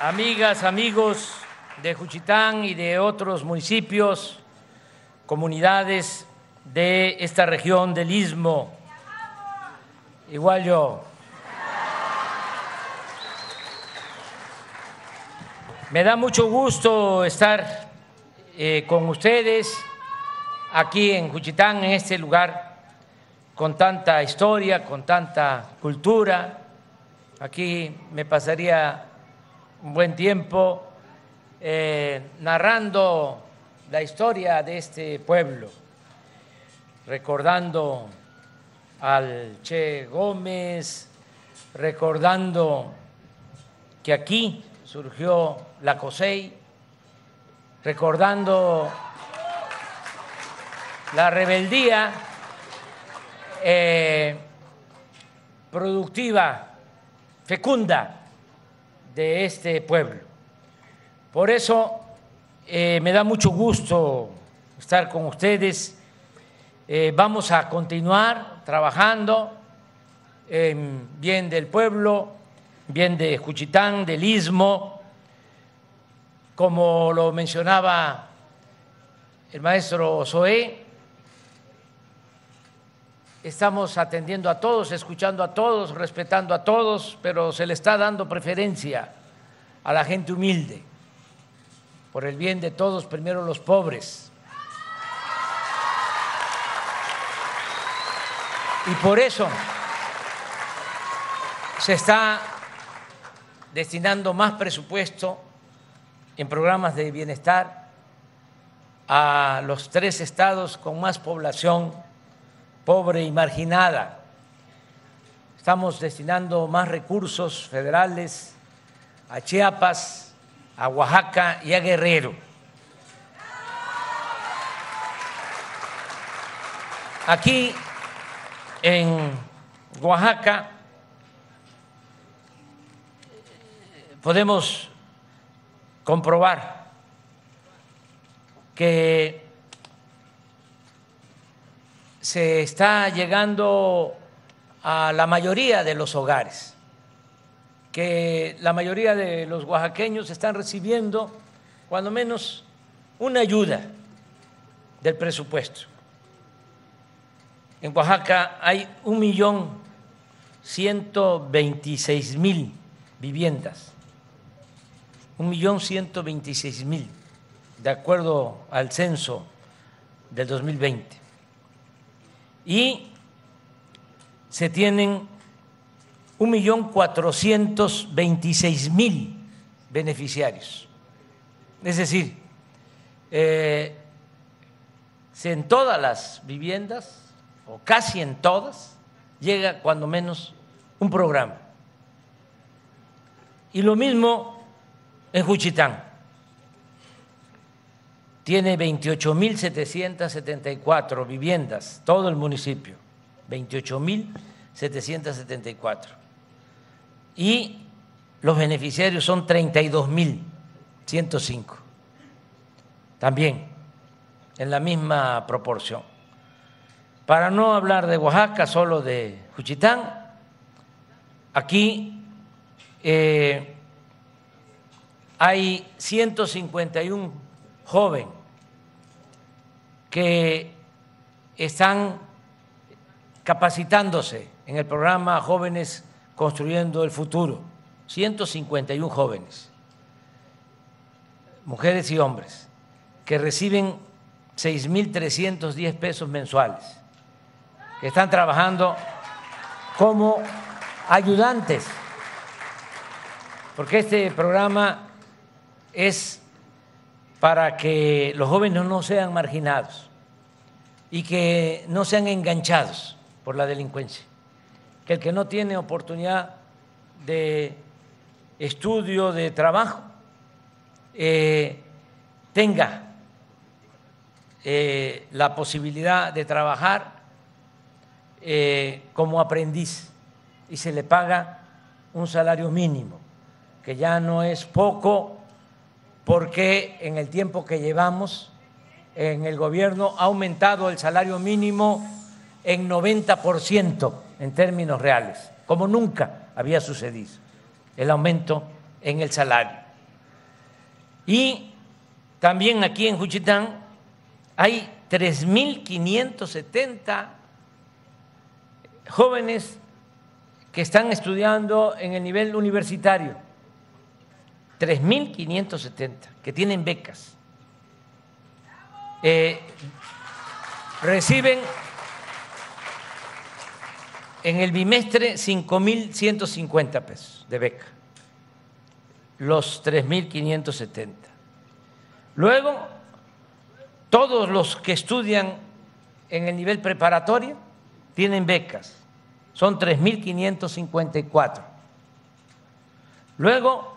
Amigas, amigos de Juchitán y de otros municipios, comunidades de esta región del Istmo, igual yo. Me da mucho gusto estar eh, con ustedes aquí en Juchitán, en este lugar con tanta historia, con tanta cultura. Aquí me pasaría un buen tiempo eh, narrando la historia de este pueblo, recordando al Che Gómez, recordando que aquí surgió la COSEI, recordando la rebeldía eh, productiva, fecunda de este pueblo. Por eso eh, me da mucho gusto estar con ustedes. Eh, vamos a continuar trabajando en bien del pueblo, bien de Juchitán, del Istmo, como lo mencionaba el maestro Zoé, estamos atendiendo a todos, escuchando a todos, respetando a todos, pero se le está dando preferencia a la gente humilde, por el bien de todos, primero los pobres. Y por eso se está destinando más presupuesto en programas de bienestar a los tres estados con más población pobre y marginada. Estamos destinando más recursos federales a Chiapas, a Oaxaca y a Guerrero. Aquí en Oaxaca podemos comprobar que se está llegando a la mayoría de los hogares, que la mayoría de los oaxaqueños están recibiendo cuando menos una ayuda del presupuesto. En Oaxaca hay un millón ciento veintiséis mil viviendas, un millón ciento veintiséis mil, de acuerdo al censo del 2020 y se tienen un millón cuatrocientos veintiséis mil beneficiarios. Es decir, eh, en todas las viviendas, o casi en todas, llega cuando menos un programa. Y lo mismo en Juchitán tiene 28.774 viviendas, todo el municipio, 28.774. Y los beneficiarios son 32.105, también en la misma proporción. Para no hablar de Oaxaca, solo de Juchitán, aquí eh, hay 151 jóvenes que están capacitándose en el programa Jóvenes Construyendo el Futuro, 151 jóvenes, mujeres y hombres, que reciben 6.310 pesos mensuales, que están trabajando como ayudantes, porque este programa es para que los jóvenes no sean marginados y que no sean enganchados por la delincuencia, que el que no tiene oportunidad de estudio, de trabajo, eh, tenga eh, la posibilidad de trabajar eh, como aprendiz y se le paga un salario mínimo, que ya no es poco porque en el tiempo que llevamos en el gobierno ha aumentado el salario mínimo en 90% en términos reales, como nunca había sucedido. el aumento en el salario. Y también aquí en Juchitán hay 3.570 jóvenes que están estudiando en el nivel universitario, 3.570 que tienen becas. Eh, reciben en el bimestre 5.150 pesos de beca, los 3.570. Luego, todos los que estudian en el nivel preparatorio tienen becas, son 3.554. Luego,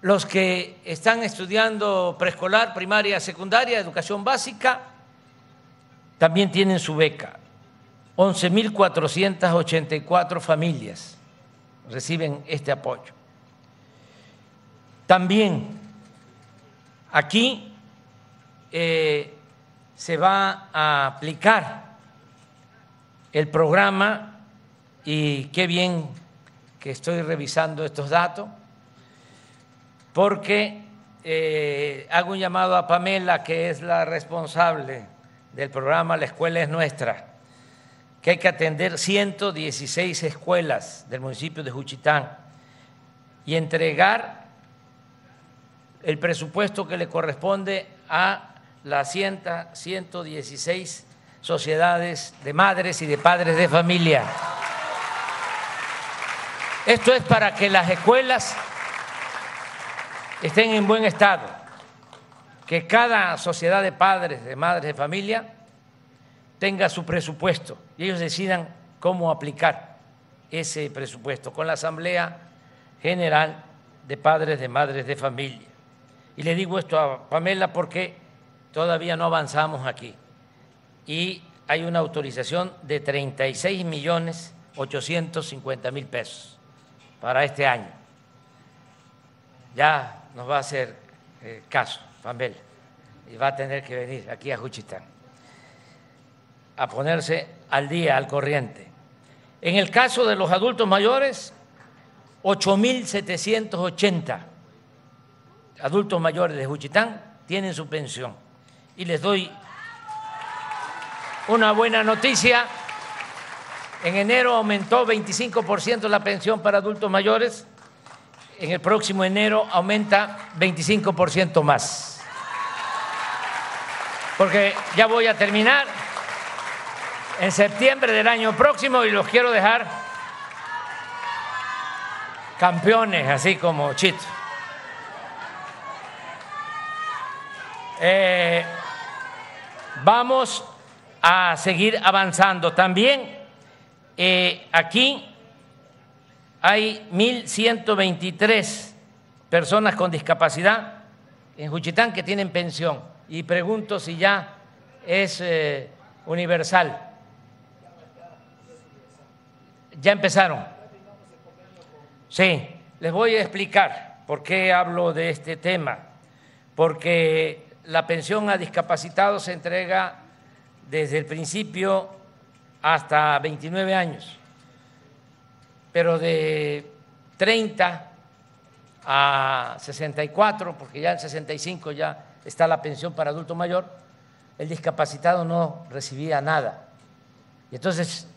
los que están estudiando preescolar, primaria, secundaria, educación básica, también tienen su beca. 11.484 familias reciben este apoyo. También aquí eh, se va a aplicar el programa y qué bien que estoy revisando estos datos porque eh, hago un llamado a Pamela, que es la responsable del programa La Escuela es Nuestra, que hay que atender 116 escuelas del municipio de Juchitán y entregar el presupuesto que le corresponde a las 116 sociedades de madres y de padres de familia. Esto es para que las escuelas estén en buen estado, que cada sociedad de padres, de madres de familia tenga su presupuesto y ellos decidan cómo aplicar ese presupuesto con la Asamblea General de Padres de Madres de Familia. Y le digo esto a Pamela porque todavía no avanzamos aquí y hay una autorización de 36 millones 850 mil pesos para este año. Ya nos va a hacer eh, caso, Pamela, y va a tener que venir aquí a Juchitán a ponerse al día, al corriente. En el caso de los adultos mayores, 8.780 adultos mayores de Juchitán tienen su pensión. Y les doy una buena noticia. En enero aumentó 25% la pensión para adultos mayores en el próximo enero aumenta 25% más. Porque ya voy a terminar en septiembre del año próximo y los quiero dejar campeones, así como Chito. Eh, vamos a seguir avanzando. También eh, aquí hay 1.123 personas con discapacidad en Juchitán que tienen pensión y pregunto si ya es eh, universal. ¿Ya empezaron? Sí, les voy a explicar por qué hablo de este tema. Porque la pensión a discapacitados se entrega desde el principio hasta 29 años pero de 30 a 64, porque ya en 65 ya está la pensión para adulto mayor, el discapacitado no recibía nada. Y entonces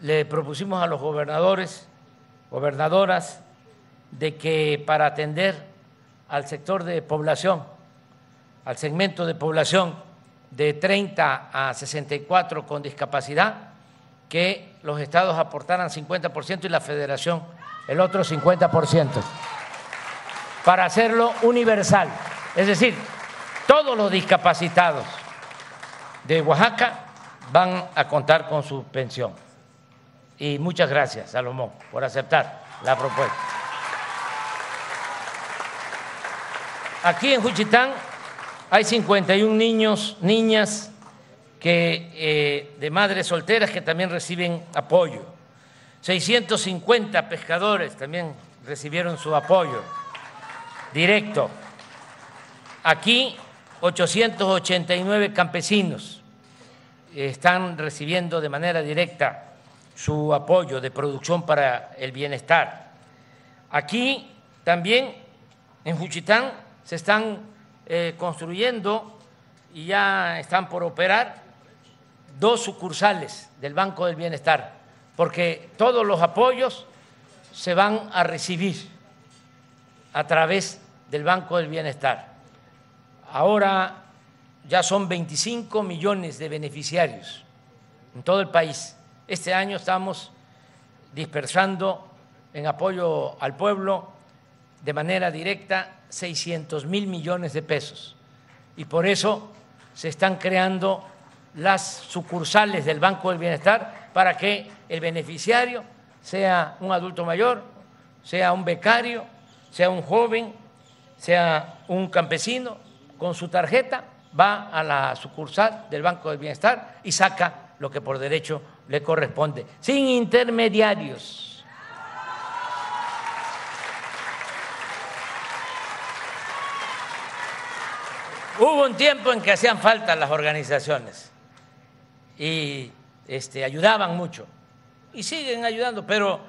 le propusimos a los gobernadores, gobernadoras, de que para atender al sector de población, al segmento de población de 30 a 64 con discapacidad, que los estados aportaran 50% y la federación el otro 50%, para hacerlo universal. Es decir, todos los discapacitados de Oaxaca van a contar con su pensión. Y muchas gracias, Salomón, por aceptar la propuesta. Aquí en Juchitán hay 51 niños, niñas que, eh, de madres solteras que también reciben apoyo. 650 pescadores también recibieron su apoyo directo. Aquí 889 campesinos están recibiendo de manera directa su apoyo de producción para el bienestar. Aquí también en Juchitán se están eh, construyendo y ya están por operar dos sucursales del Banco del Bienestar, porque todos los apoyos se van a recibir a través del Banco del Bienestar. Ahora ya son 25 millones de beneficiarios en todo el país. Este año estamos dispersando en apoyo al pueblo de manera directa 600 mil millones de pesos. Y por eso se están creando las sucursales del Banco del Bienestar para que el beneficiario sea un adulto mayor, sea un becario, sea un joven, sea un campesino, con su tarjeta va a la sucursal del Banco del Bienestar y saca lo que por derecho le corresponde, sin intermediarios. Hubo un tiempo en que hacían falta las organizaciones y este, ayudaban mucho. Y siguen ayudando, pero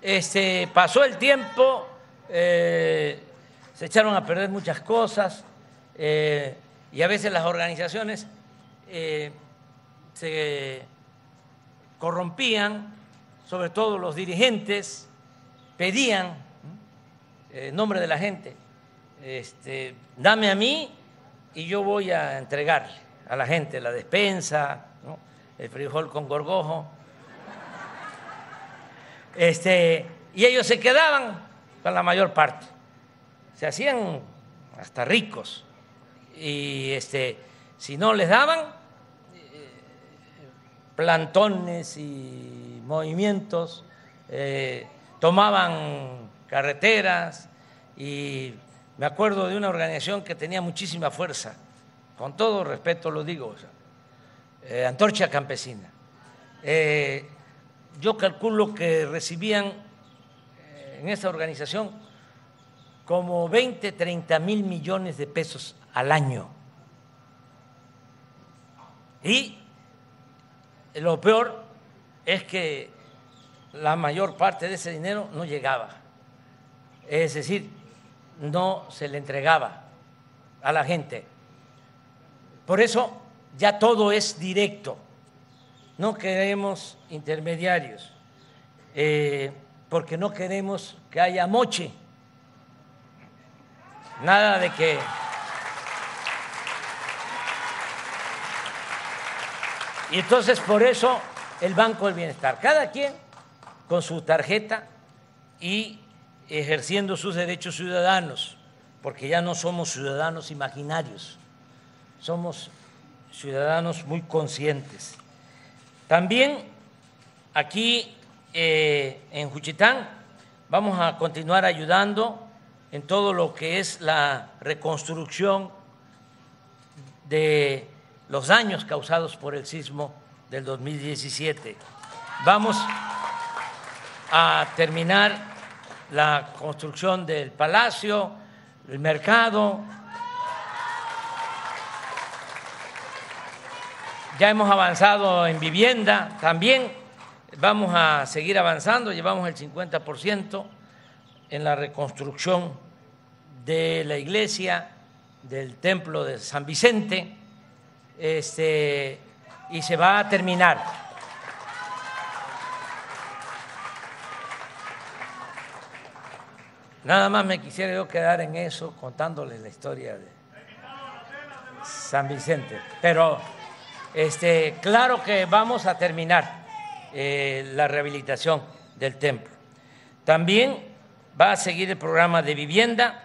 este, pasó el tiempo, eh, se echaron a perder muchas cosas eh, y a veces las organizaciones eh, se corrompían, sobre todo los dirigentes, pedían en nombre de la gente, este, dame a mí y yo voy a entregarle a la gente la despensa, el frijol con gorgojo. Este, y ellos se quedaban con la mayor parte. Se hacían hasta ricos. Y este, si no les daban, eh, plantones y movimientos, eh, tomaban carreteras y me acuerdo de una organización que tenía muchísima fuerza, con todo respeto lo digo, eh, Antorcha Campesina. Eh, yo calculo que recibían eh, en esa organización como 20, 30 mil millones de pesos al año. Y lo peor es que la mayor parte de ese dinero no llegaba. Es decir, no se le entregaba a la gente. Por eso ya todo es directo, no queremos intermediarios, eh, porque no queremos que haya moche, nada de que... Y entonces por eso el Banco del Bienestar, cada quien con su tarjeta y ejerciendo sus derechos ciudadanos, porque ya no somos ciudadanos imaginarios, somos ciudadanos muy conscientes. También aquí eh, en Juchitán vamos a continuar ayudando en todo lo que es la reconstrucción de los daños causados por el sismo del 2017. Vamos a terminar la construcción del palacio, el mercado. Ya hemos avanzado en vivienda también, vamos a seguir avanzando, llevamos el 50% en la reconstrucción de la iglesia, del templo de San Vicente, este, y se va a terminar Nada más me quisiera yo quedar en eso contándoles la historia de San Vicente. Pero este, claro que vamos a terminar eh, la rehabilitación del templo. También va a seguir el programa de vivienda.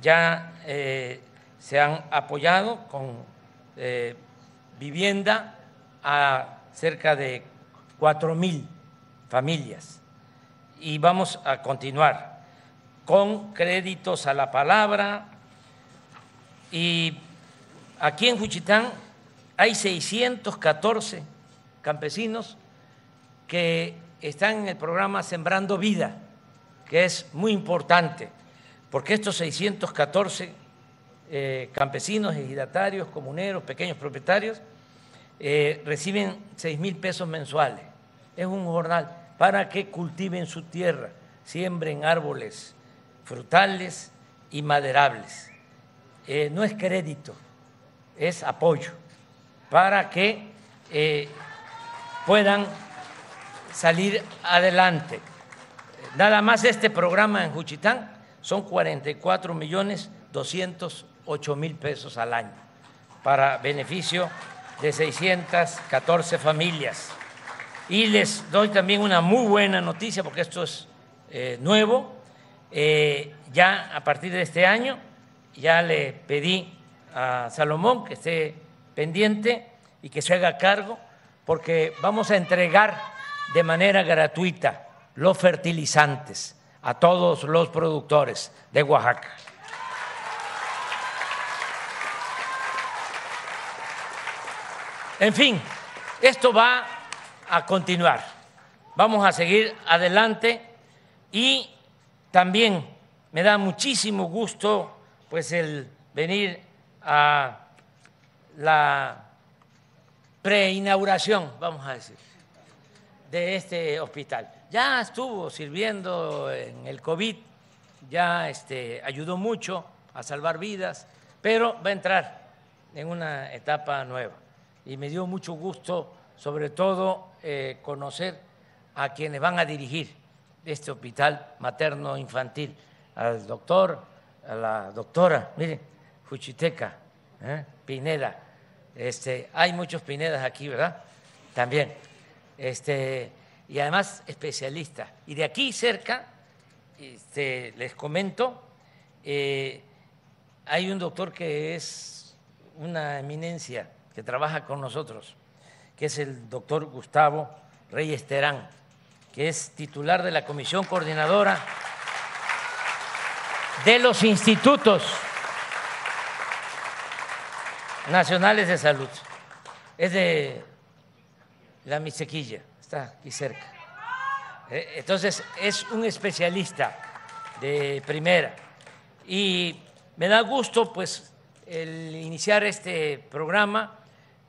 Ya eh, se han apoyado con eh, vivienda a cerca de cuatro mil familias y vamos a continuar con créditos a la palabra. Y aquí en Juchitán hay 614 campesinos que están en el programa Sembrando Vida, que es muy importante, porque estos 614 eh, campesinos, ejidatarios, comuneros, pequeños propietarios, eh, reciben 6 mil pesos mensuales. Es un jornal para que cultiven su tierra, siembren árboles, frutales y maderables. Eh, no es crédito, es apoyo para que eh, puedan salir adelante. Nada más este programa en Juchitán son 44 millones 208 mil pesos al año para beneficio de 614 familias. Y les doy también una muy buena noticia porque esto es eh, nuevo. Eh, ya a partir de este año ya le pedí a Salomón que esté pendiente y que se haga cargo porque vamos a entregar de manera gratuita los fertilizantes a todos los productores de Oaxaca. En fin, esto va a continuar. Vamos a seguir adelante y también me da muchísimo gusto pues el venir a la preinauguración, vamos a decir, de este hospital. Ya estuvo sirviendo en el COVID, ya este, ayudó mucho a salvar vidas, pero va a entrar en una etapa nueva. Y me dio mucho gusto, sobre todo, eh, conocer a quienes van a dirigir este hospital materno infantil, al doctor, a la doctora, mire, Fuchiteca, ¿eh? Pineda, este, hay muchos Pinedas aquí, ¿verdad? También. Este, y además especialista. Y de aquí cerca, este, les comento, eh, hay un doctor que es una eminencia, que trabaja con nosotros, que es el doctor Gustavo Reyes Terán, que es titular de la Comisión Coordinadora de los Institutos nacionales de salud. Es de la Misequilla, está aquí cerca. Eh, entonces, es un especialista de primera. Y me da gusto, pues, el iniciar este programa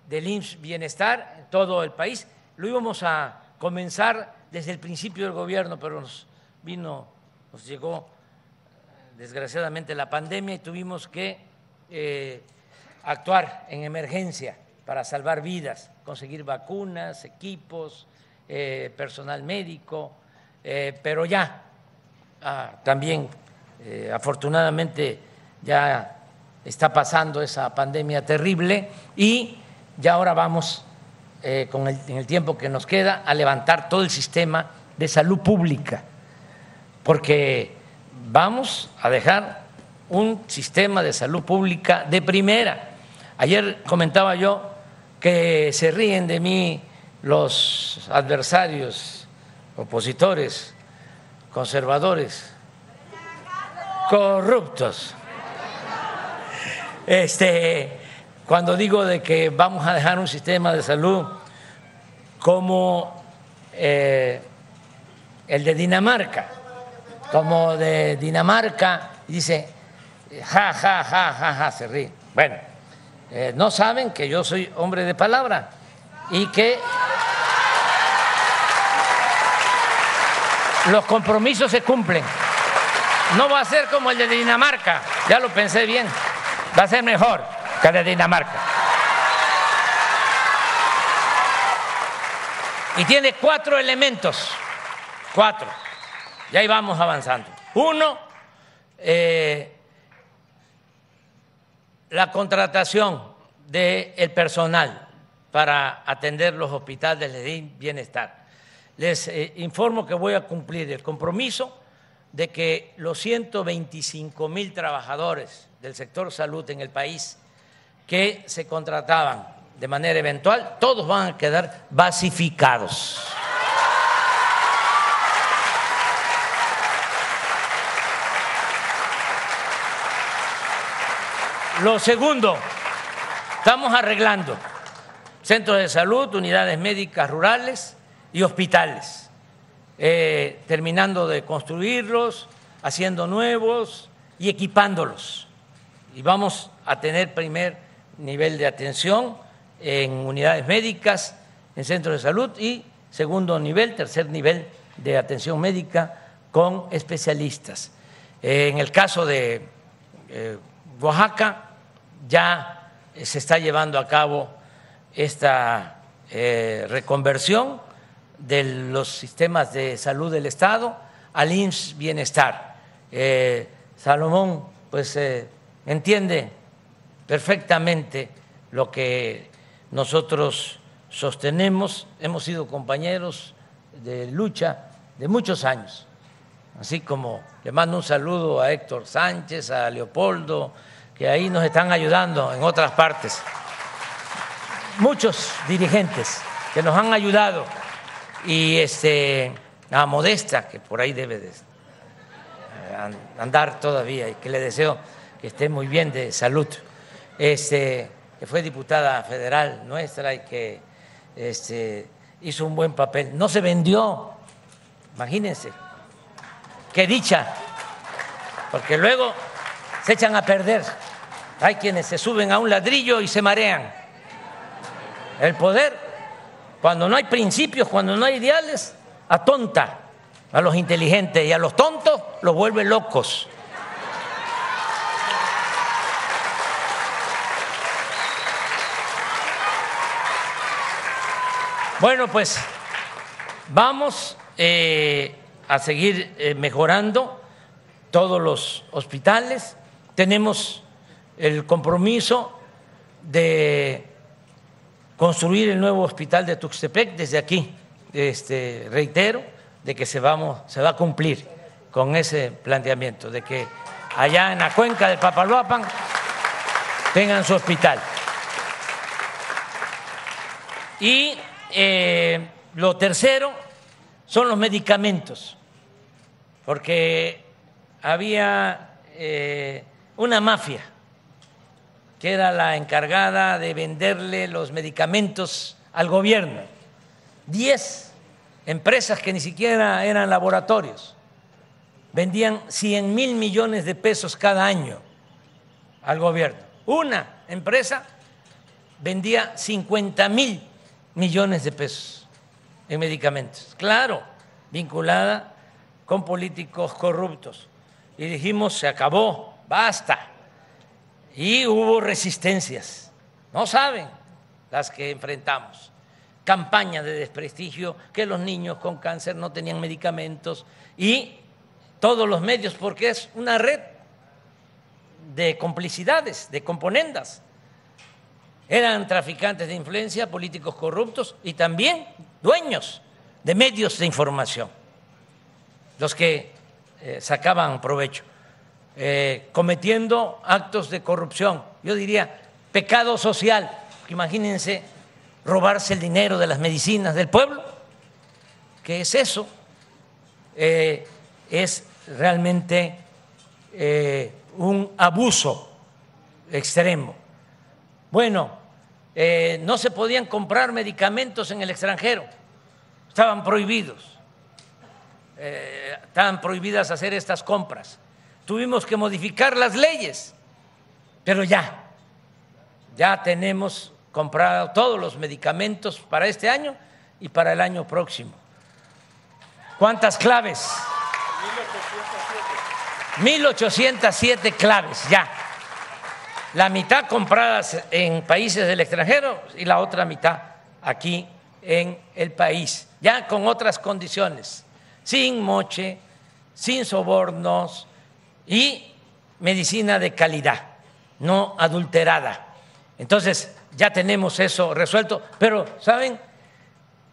del IMSS Bienestar en todo el país. Lo íbamos a comenzar desde el principio del gobierno, pero nos vino, nos llegó desgraciadamente la pandemia y tuvimos que eh, actuar en emergencia para salvar vidas, conseguir vacunas, equipos, eh, personal médico, eh, pero ya ah, también eh, afortunadamente ya está pasando esa pandemia terrible y ya ahora vamos con en el tiempo que nos queda a levantar todo el sistema de salud pública, porque vamos a dejar un sistema de salud pública de primera Ayer comentaba yo que se ríen de mí los adversarios, opositores, conservadores, corruptos. Este, cuando digo de que vamos a dejar un sistema de salud como eh, el de Dinamarca, como de Dinamarca, dice, ja, ja, ja, ja, ja, se ríe. Bueno, eh, no saben que yo soy hombre de palabra y que los compromisos se cumplen. No va a ser como el de Dinamarca, ya lo pensé bien, va a ser mejor que el de Dinamarca. Y tiene cuatro elementos, cuatro, y ahí vamos avanzando. Uno, eh, la contratación del personal para atender los hospitales de bienestar. Les eh, informo que voy a cumplir el compromiso de que los 125 mil trabajadores del sector salud en el país que se contrataban de manera eventual, todos van a quedar basificados. Lo segundo, estamos arreglando centros de salud, unidades médicas rurales y hospitales, eh, terminando de construirlos, haciendo nuevos y equipándolos. Y vamos a tener primer nivel de atención en unidades médicas, en centros de salud y segundo nivel, tercer nivel de atención médica con especialistas. Eh, en el caso de eh, Oaxaca ya se está llevando a cabo esta reconversión de los sistemas de salud del Estado al IMSS Bienestar. Salomón, pues entiende perfectamente lo que nosotros sostenemos, hemos sido compañeros de lucha de muchos años, así como le mando un saludo a Héctor Sánchez, a Leopoldo, que ahí nos están ayudando en otras partes, muchos dirigentes que nos han ayudado y este, a Modesta, que por ahí debe de andar todavía y que le deseo que esté muy bien de salud, este, que fue diputada federal nuestra y que este, hizo un buen papel. No se vendió, imagínense. Qué dicha, porque luego se echan a perder. Hay quienes se suben a un ladrillo y se marean. El poder, cuando no hay principios, cuando no hay ideales, atonta a los inteligentes y a los tontos los vuelve locos. Bueno, pues vamos eh, a seguir eh, mejorando todos los hospitales. Tenemos el compromiso de construir el nuevo hospital de Tuxtepec desde aquí. Este, reitero de que se, vamos, se va a cumplir con ese planteamiento, de que allá en la cuenca del Papaloapan tengan su hospital. Y eh, lo tercero son los medicamentos, porque había eh, una mafia que era la encargada de venderle los medicamentos al gobierno. Diez empresas que ni siquiera eran laboratorios vendían 100 mil millones de pesos cada año al gobierno. Una empresa vendía 50 mil millones de pesos en medicamentos. Claro, vinculada con políticos corruptos. Y dijimos, se acabó, basta. Y hubo resistencias. No saben las que enfrentamos. Campaña de desprestigio, que los niños con cáncer no tenían medicamentos y todos los medios, porque es una red de complicidades, de componendas eran traficantes de influencia, políticos corruptos y también dueños de medios de información, los que eh, sacaban provecho, eh, cometiendo actos de corrupción, yo diría pecado social, imagínense robarse el dinero de las medicinas del pueblo, ¿qué es eso? Eh, es realmente un abuso extremo. Bueno, eh, no se podían comprar medicamentos en el extranjero, estaban prohibidos, eh, estaban prohibidas hacer estas compras. Tuvimos que modificar las leyes, pero ya, ya tenemos comprado todos los medicamentos para este año y para el año próximo. ¿Cuántas claves? 1807. 1807 claves, ya la mitad compradas en países del extranjero y la otra mitad aquí en el país, ya con otras condiciones, sin moche, sin sobornos y medicina de calidad, no adulterada. Entonces, ya tenemos eso resuelto, pero ¿saben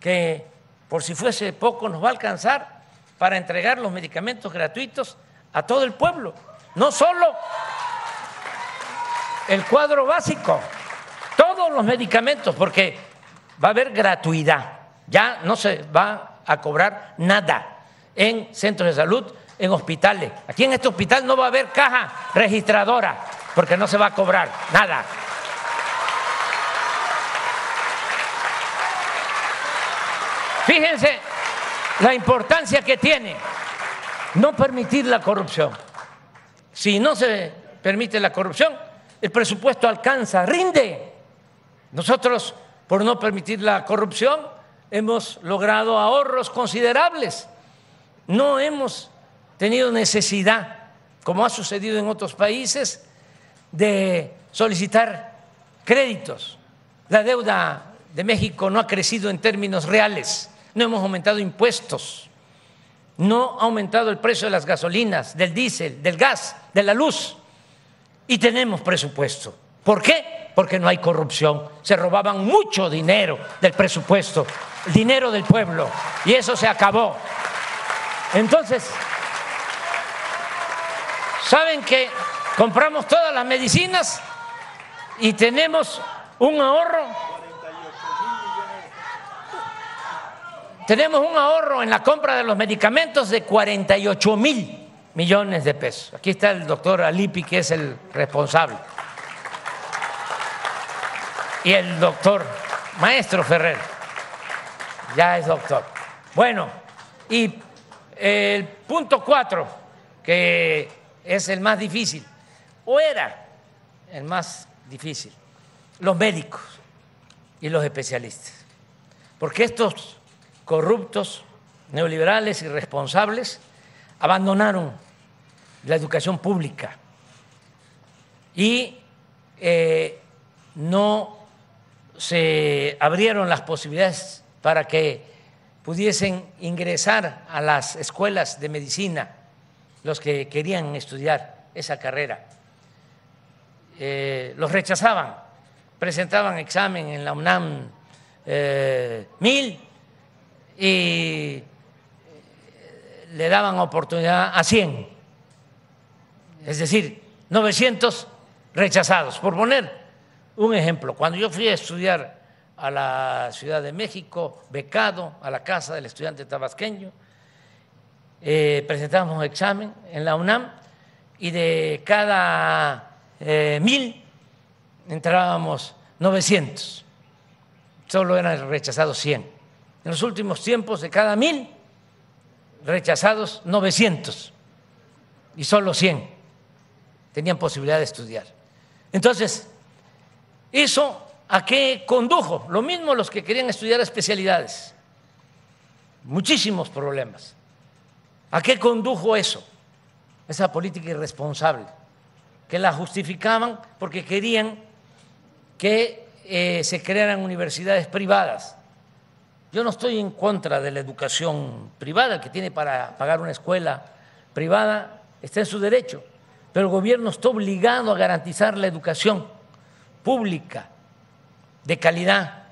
que por si fuese poco nos va a alcanzar para entregar los medicamentos gratuitos a todo el pueblo, no solo el cuadro básico, todos los medicamentos, porque va a haber gratuidad, ya no se va a cobrar nada en centros de salud, en hospitales. Aquí en este hospital no va a haber caja registradora, porque no se va a cobrar nada. Fíjense la importancia que tiene no permitir la corrupción. Si no se permite la corrupción, el presupuesto alcanza, rinde. Nosotros, por no permitir la corrupción, hemos logrado ahorros considerables. No hemos tenido necesidad como ha sucedido en otros países, de solicitar créditos. La deuda de México no ha crecido en términos reales, no hemos aumentado impuestos, no ha aumentado el precio de las gasolinas, del diésel, del gas, de la luz y tenemos presupuesto. ¿Por qué? Porque no hay corrupción. Se robaban mucho dinero del presupuesto, dinero del pueblo, y eso se acabó. Entonces, ¿saben que compramos todas las medicinas y tenemos un ahorro? Tenemos un ahorro en la compra de los medicamentos de 48 mil millones de pesos. Aquí está el doctor Alipi, que es el responsable. Y el doctor Maestro Ferrer, ya es doctor. Bueno, y el punto cuatro, que es el más difícil, o era el más difícil, los médicos y los especialistas. Porque estos corruptos, neoliberales, irresponsables, abandonaron la educación pública y eh, no se abrieron las posibilidades para que pudiesen ingresar a las escuelas de medicina los que querían estudiar esa carrera. Eh, los rechazaban, presentaban examen en la UNAM eh, mil y le daban oportunidad a cien es decir, 900 rechazados. Por poner un ejemplo, cuando yo fui a estudiar a la Ciudad de México, becado a la Casa del Estudiante Tabasqueño, eh, presentamos examen en la UNAM y de cada eh, mil entrábamos 900, solo eran rechazados 100. En los últimos tiempos, de cada mil rechazados, 900 y solo 100 tenían posibilidad de estudiar. Entonces, ¿eso a qué condujo? Lo mismo los que querían estudiar especialidades. Muchísimos problemas. ¿A qué condujo eso? Esa política irresponsable, que la justificaban porque querían que eh, se crearan universidades privadas. Yo no estoy en contra de la educación privada, que tiene para pagar una escuela privada está en su derecho pero el gobierno está obligado a garantizar la educación pública de calidad,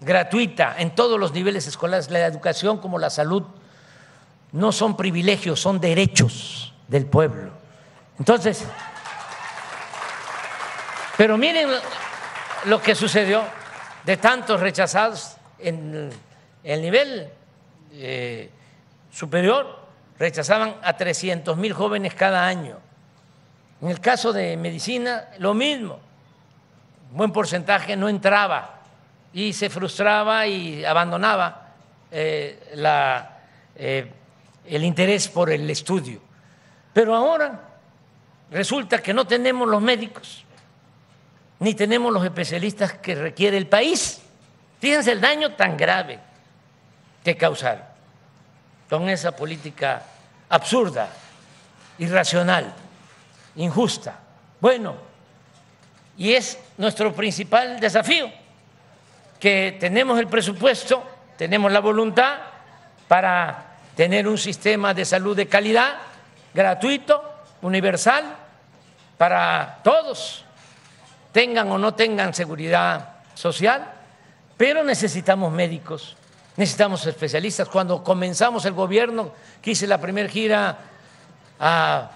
gratuita, en todos los niveles escolares. La educación como la salud no son privilegios, son derechos del pueblo. Entonces, pero miren lo que sucedió de tantos rechazados en el nivel eh, superior, rechazaban a 300 mil jóvenes cada año. En el caso de medicina, lo mismo. Un buen porcentaje no entraba y se frustraba y abandonaba eh, eh, el interés por el estudio. Pero ahora resulta que no tenemos los médicos, ni tenemos los especialistas que requiere el país. Fíjense el daño tan grave que causaron con esa política absurda, irracional injusta. Bueno, y es nuestro principal desafío, que tenemos el presupuesto, tenemos la voluntad para tener un sistema de salud de calidad, gratuito, universal, para todos, tengan o no tengan seguridad social, pero necesitamos médicos, necesitamos especialistas. Cuando comenzamos el gobierno, que hice la primera gira a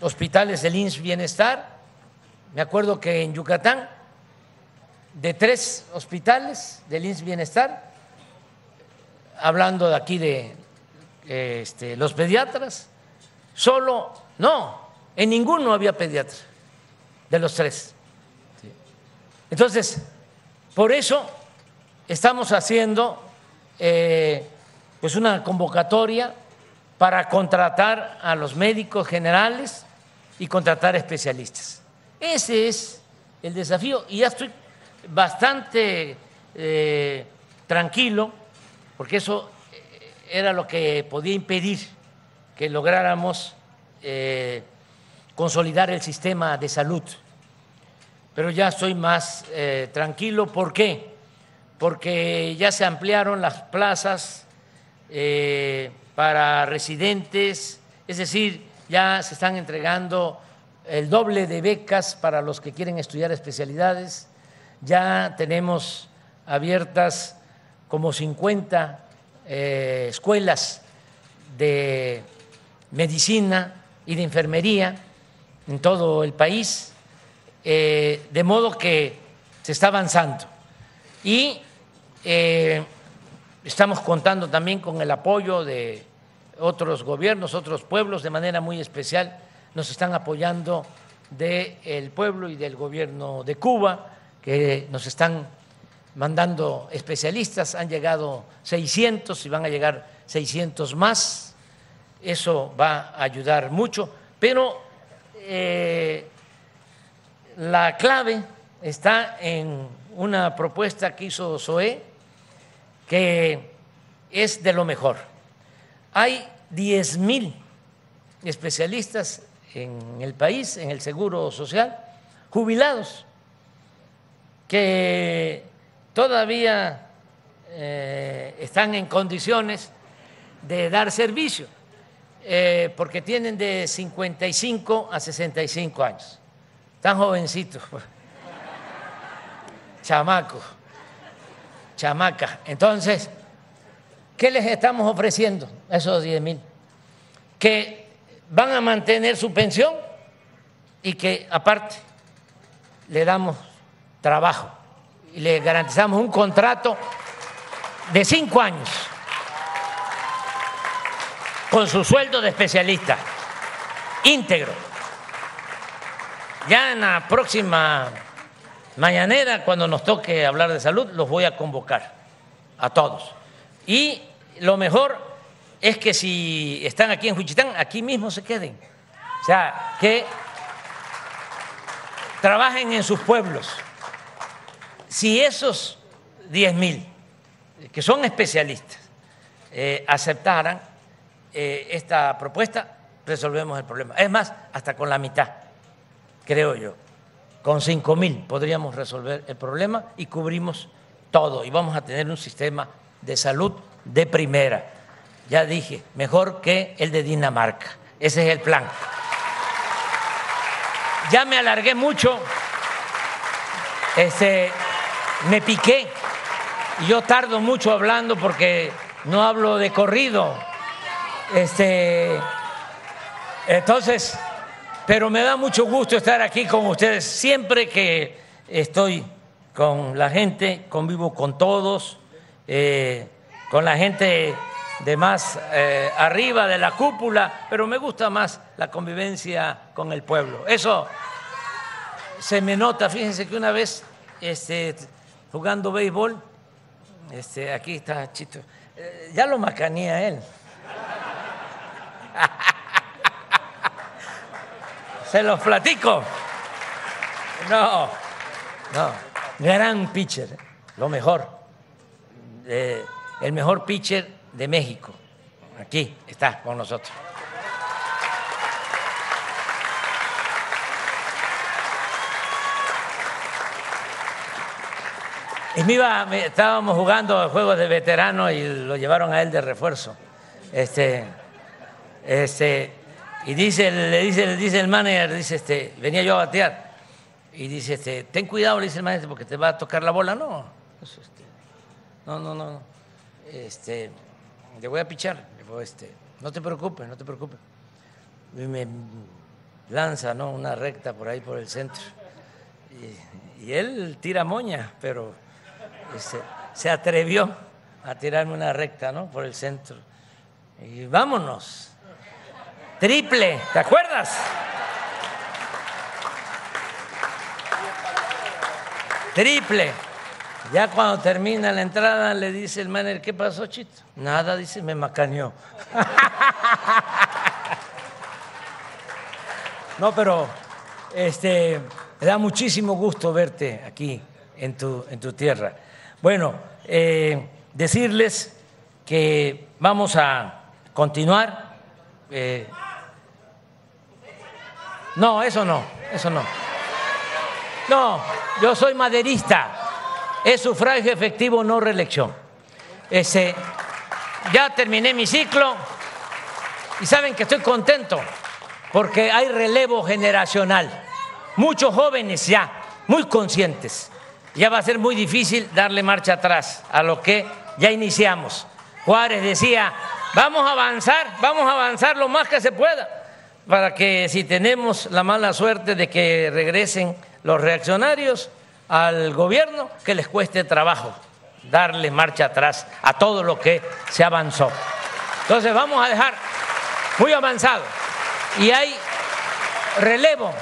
hospitales del INS Bienestar. Me acuerdo que en Yucatán, de tres hospitales del INS Bienestar, hablando de aquí de este, los pediatras, solo, no, en ninguno había pediatra, de los tres. Entonces, por eso estamos haciendo eh, pues una convocatoria para contratar a los médicos generales y contratar especialistas. Ese es el desafío y ya estoy bastante eh, tranquilo porque eso era lo que podía impedir que lográramos eh, consolidar el sistema de salud. Pero ya estoy más eh, tranquilo. ¿Por qué? Porque ya se ampliaron las plazas eh, para residentes, es decir, ya se están entregando el doble de becas para los que quieren estudiar especialidades, ya tenemos abiertas como 50 eh, escuelas de medicina y de enfermería en todo el país, eh, de modo que se está avanzando. Y eh, estamos contando también con el apoyo de otros gobiernos, otros pueblos, de manera muy especial nos están apoyando del pueblo y del gobierno de Cuba, que nos están mandando especialistas, han llegado 600 y van a llegar 600 más, eso va a ayudar mucho, pero eh, la clave está en una propuesta que hizo SOE, que es de lo mejor. Hay 10 mil especialistas en el país, en el Seguro Social, jubilados, que todavía eh, están en condiciones de dar servicio, eh, porque tienen de 55 a 65 años, tan jovencitos, chamaco, chamaca. Entonces, ¿qué les estamos ofreciendo a esos 10 mil? Que van a mantener su pensión y que aparte le damos trabajo le garantizamos un contrato de cinco años con su sueldo de especialista íntegro. Ya en la próxima mañanera, cuando nos toque hablar de salud, los voy a convocar a todos. Y lo mejor es que si están aquí en Juchitán, aquí mismo se queden. O sea, que trabajen en sus pueblos. Si esos 10 mil, que son especialistas, eh, aceptaran eh, esta propuesta, resolvemos el problema. Es más, hasta con la mitad, creo yo. Con 5 mil podríamos resolver el problema y cubrimos todo. Y vamos a tener un sistema de salud de primera ya dije, mejor que el de Dinamarca. Ese es el plan. Ya me alargué mucho, este, me piqué. Yo tardo mucho hablando porque no hablo de corrido. Este, entonces, pero me da mucho gusto estar aquí con ustedes. Siempre que estoy con la gente, convivo con todos, eh, con la gente de más eh, arriba de la cúpula, pero me gusta más la convivencia con el pueblo. Eso se me nota, fíjense que una vez este, jugando béisbol, este, aquí está Chito, eh, ya lo macanía él. Se los platico. No, no, gran pitcher, lo mejor, eh, el mejor pitcher de México. Aquí está con nosotros. Me iba, estábamos jugando juegos de veterano y lo llevaron a él de refuerzo. Este, este, y dice, le dice, le dice el manager, dice, este, venía yo a batear. Y dice, este, ten cuidado, le dice el manager, porque te va a tocar la bola. No, este, no, no, no. Este, le voy a pichar. este, no te preocupes, no te preocupes. Y me lanza ¿no? una recta por ahí por el centro. Y, él tira moña, pero se atrevió a tirarme una recta ¿no? por el centro. Y vámonos. Triple, ¿te acuerdas? Triple. Ya cuando termina la entrada le dice el manager, ¿qué pasó, Chito? Nada, dice, me macaneó. no, pero este, me da muchísimo gusto verte aquí en tu, en tu tierra. Bueno, eh, decirles que vamos a continuar. Eh, No, eso no, eso no. No, yo soy maderista. Es sufragio efectivo, no reelección. Ese, ya terminé mi ciclo y saben que estoy contento porque hay relevo generacional. Muchos jóvenes ya, muy conscientes. Ya va a ser muy difícil darle marcha atrás a lo que ya iniciamos. Juárez decía, vamos a avanzar, vamos a avanzar lo más que se pueda, para que si tenemos la mala suerte de que regresen los reaccionarios al gobierno, que les cueste trabajo darle marcha atrás a todo lo que se avanzó. Entonces vamos a dejar muy avanzado y hay relevo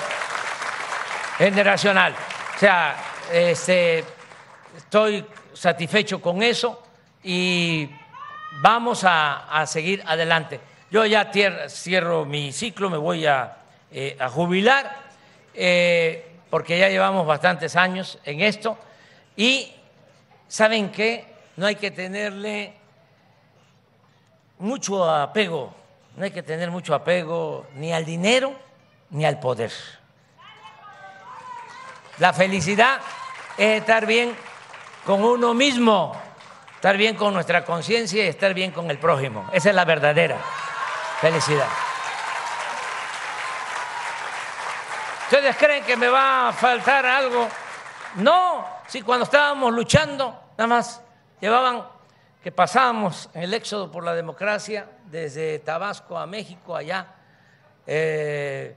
generacional. O sea, este, estoy satisfecho con eso y vamos a, seguir adelante. Yo ya cierro mi ciclo, me voy a, eh, jubilar, eh, porque ya llevamos bastantes años en esto y saben que no hay que tenerle mucho apego, no hay que tener mucho apego ni al dinero ni al poder. La felicidad es estar bien con uno mismo, estar bien con nuestra conciencia y estar bien con el prójimo. Esa es la verdadera felicidad. ¿Ustedes creen que me va a faltar algo? No, si cuando estábamos luchando, nada más llevaban que pasábamos el éxodo por la democracia desde Tabasco a México, allá, eh,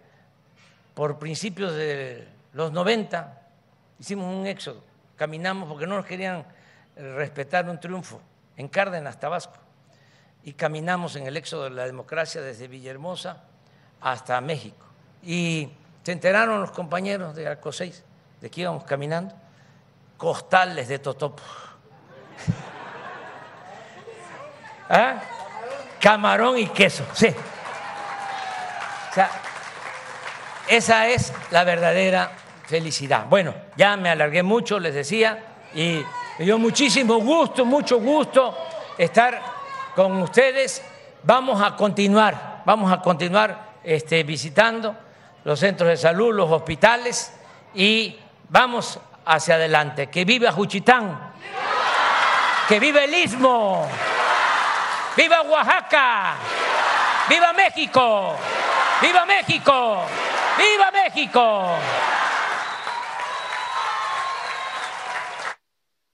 por principios de los 90, hicimos un éxodo, caminamos porque no nos querían respetar un triunfo en Cárdenas, Tabasco, y caminamos en el éxodo de la democracia desde Villahermosa hasta México. Y se enteraron los compañeros de Arco 6 de que íbamos caminando, costales de Totopo. ¿Ah? Camarón y queso, sí. O sea, esa es la verdadera felicidad. Bueno, ya me alargué mucho, les decía, y me dio muchísimo gusto, mucho gusto estar con ustedes. Vamos a continuar, vamos a continuar este, visitando los centros de salud, los hospitales y vamos hacia adelante. Que viva Juchitán, que viva el Istmo, viva Oaxaca, viva México, viva México, viva México.